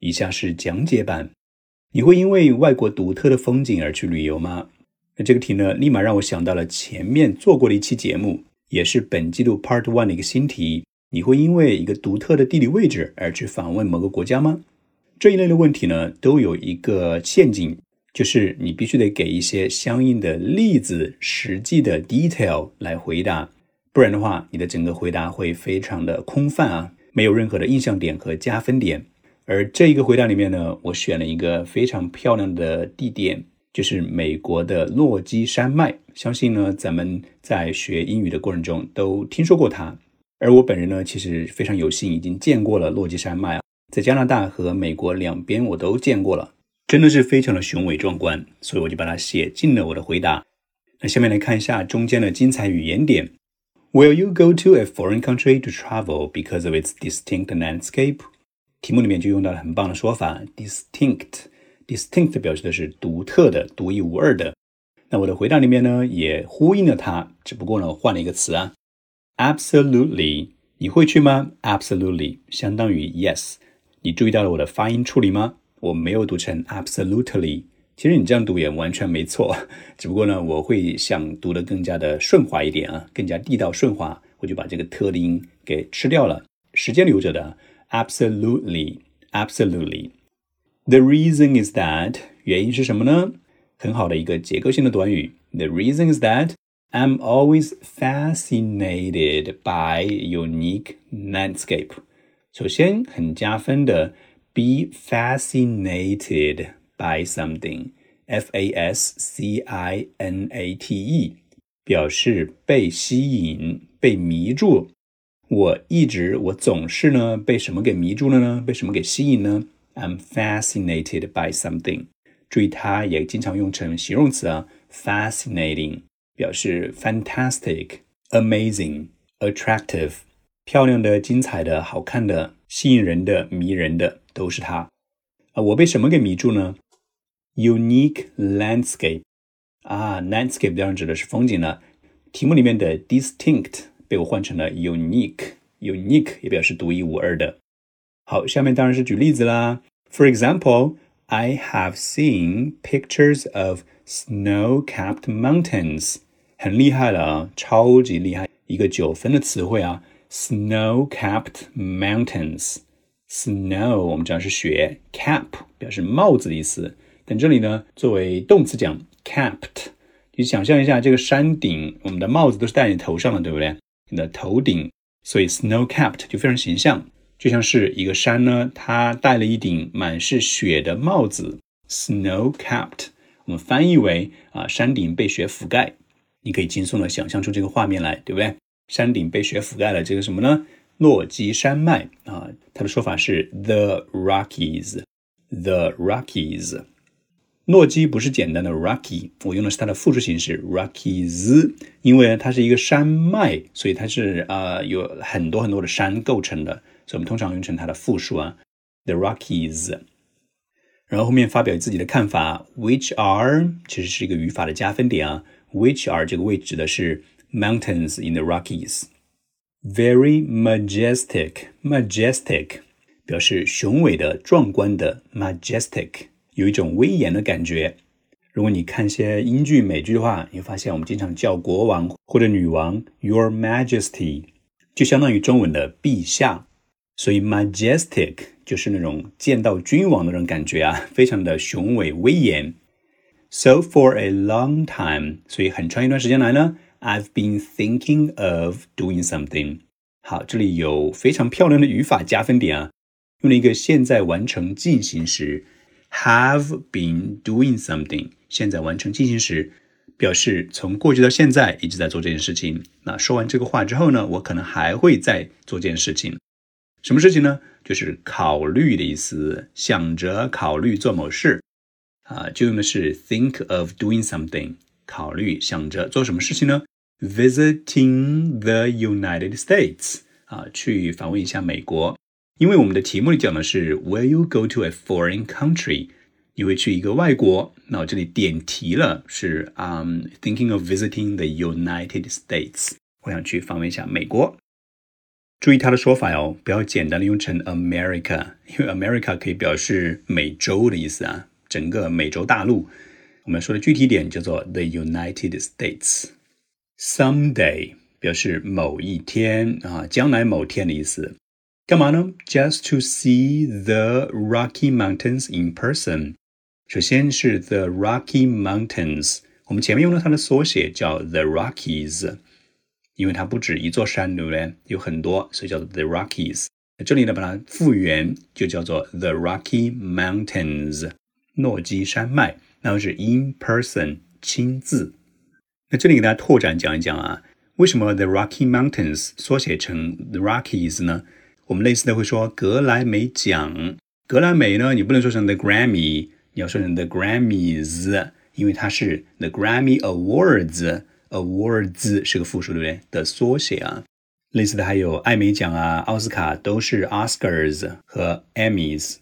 以下是讲解版。你会因为外国独特的风景而去旅游吗？那这个题呢，立马让我想到了前面做过的一期节目，也是本季度 Part One 的一个新题。你会因为一个独特的地理位置而去访问某个国家吗？这一类的问题呢，都有一个陷阱，就是你必须得给一些相应的例子、实际的 detail 来回答，不然的话，你的整个回答会非常的空泛啊，没有任何的印象点和加分点。而这一个回答里面呢，我选了一个非常漂亮的地点，就是美国的落基山脉。相信呢，咱们在学英语的过程中都听说过它。而我本人呢，其实非常有幸已经见过了落基山脉啊，在加拿大和美国两边我都见过了，真的是非常的雄伟壮观，所以我就把它写进了我的回答。那下面来看一下中间的精彩语言点：Will you go to a foreign country to travel because of its distinct landscape？题目里面就用到了很棒的说法，distinct，distinct 表示的是独特的、独一无二的。那我的回答里面呢，也呼应了它，只不过呢，换了一个词啊，absolutely，你会去吗？absolutely 相当于 yes。你注意到了我的发音处理吗？我没有读成 absolutely，其实你这样读也完全没错，只不过呢，我会想读得更加的顺滑一点啊，更加地道顺滑，我就把这个特的音给吃掉了，时间留着的。Absolutely, absolutely. The reason is that 原因是什么呢？很好的一个结构性的短语。The reason is that I'm always fascinated by unique landscape. 首先很加分的，be fascinated by something. F A S C I N A T E 表示被吸引、被迷住。 我一直，我总是呢被什么给迷住了呢？被什么给吸引呢？I'm fascinated by something。注意，它也经常用成形容词啊，fascinating 表示 fantastic、amazing、attractive，漂亮的、精彩的、好看的、吸引人的、迷人的，都是它。啊，我被什么给迷住呢？Unique landscape 啊，landscape 当然指的是风景了。题目里面的 distinct。被我换成了 unique，unique 也表示独一无二的。好，下面当然是举例子啦。For example, I have seen pictures of snow-capped mountains，很厉害了啊，超级厉害，一个九分的词汇啊。Snow-capped mountains。Snow 我们知道是雪，cap 表示帽子的意思，但这里呢作为动词讲 capped，你想象一下这个山顶，我们的帽子都是戴你头上的，对不对？你的头顶，所以 snow capped 就非常形象，就像是一个山呢，它戴了一顶满是雪的帽子，snow capped，我们翻译为啊，山顶被雪覆盖，你可以轻松的想象出这个画面来，对不对？山顶被雪覆盖了，这个什么呢？落基山脉啊，它的说法是 the Rockies，the Rockies。诺基不是简单的 rocky，我用的是它的复数形式 rockies，因为它是一个山脉，所以它是呃有很多很多的山构成的，所以我们通常用成它的复数啊，the Rockies。然后后面发表自己的看法，which are 其实是一个语法的加分点啊，which are 这个位置的是 mountains in the Rockies，very majestic，majestic 表示雄伟的、壮观的 majestic。有一种威严的感觉。如果你看一些英剧、美剧的话，你会发现我们经常叫国王或者女王 Your Majesty，就相当于中文的陛下。所以 majestic 就是那种见到君王的那种感觉啊，非常的雄伟威严。So for a long time，所以很长一段时间来呢，I've been thinking of doing something。好，这里有非常漂亮的语法加分点啊，用了一个现在完成进行时。Have been doing something，现在完成进行时，表示从过去到现在一直在做这件事情。那说完这个话之后呢，我可能还会再做件事情。什么事情呢？就是考虑的意思，想着考虑做某事啊，就用的是 think of doing something，考虑想着做什么事情呢？Visiting the United States，啊，去访问一下美国。因为我们的题目里讲的是 Will you go to a foreign country？你会去一个外国。那我这里点题了，是 I'm thinking of visiting the United States。我想去访问一下美国。注意它的说法哦，不要简单的用成 America，因为 America 可以表示美洲的意思啊，整个美洲大陆。我们说的具体点叫做 The United States。Someday 表示某一天啊，将来某天的意思。干嘛呢？Just to see the Rocky Mountains in person。首先是 The Rocky Mountains，我们前面用了它的缩写叫 The Rockies，因为它不止一座山，对不对？有很多，所以叫做 The Rockies。这里呢，把它复原就叫做 The Rocky Mountains，诺基山脉。那是 in person 亲自。那这里给大家拓展讲一讲啊，为什么 the Rocky Mountains 缩写成 the Rockies 呢？ 我们类似的会说格莱美奖，格莱美呢，你不能说成 the Grammy，你要说成 the Grammys，因为它是 the Grammy Awards，Awards 是个复数，对不对？的缩写啊。类似的还有艾美奖啊，奥斯卡都是 Oscars 和 Emmys。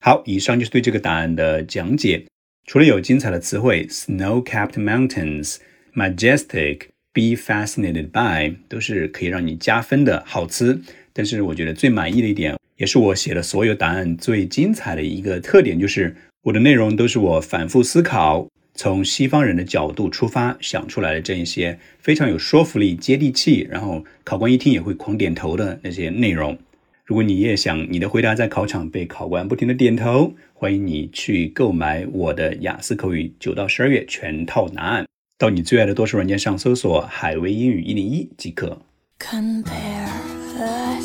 好，以上就是对这个答案的讲解。除了有精彩的词汇，snow-capped mountains、majestic、be fascinated by，都是可以让你加分的好词。但是我觉得最满意的一点，也是我写的所有答案最精彩的一个特点，就是我的内容都是我反复思考，从西方人的角度出发想出来的这一些非常有说服力、接地气，然后考官一听也会狂点头的那些内容。如果你也想你的回答在考场被考官不停的点头，欢迎你去购买我的雅思口语九到十二月全套答案，到你最爱的多数软件上搜索“海威英语一零一”即可。Compare the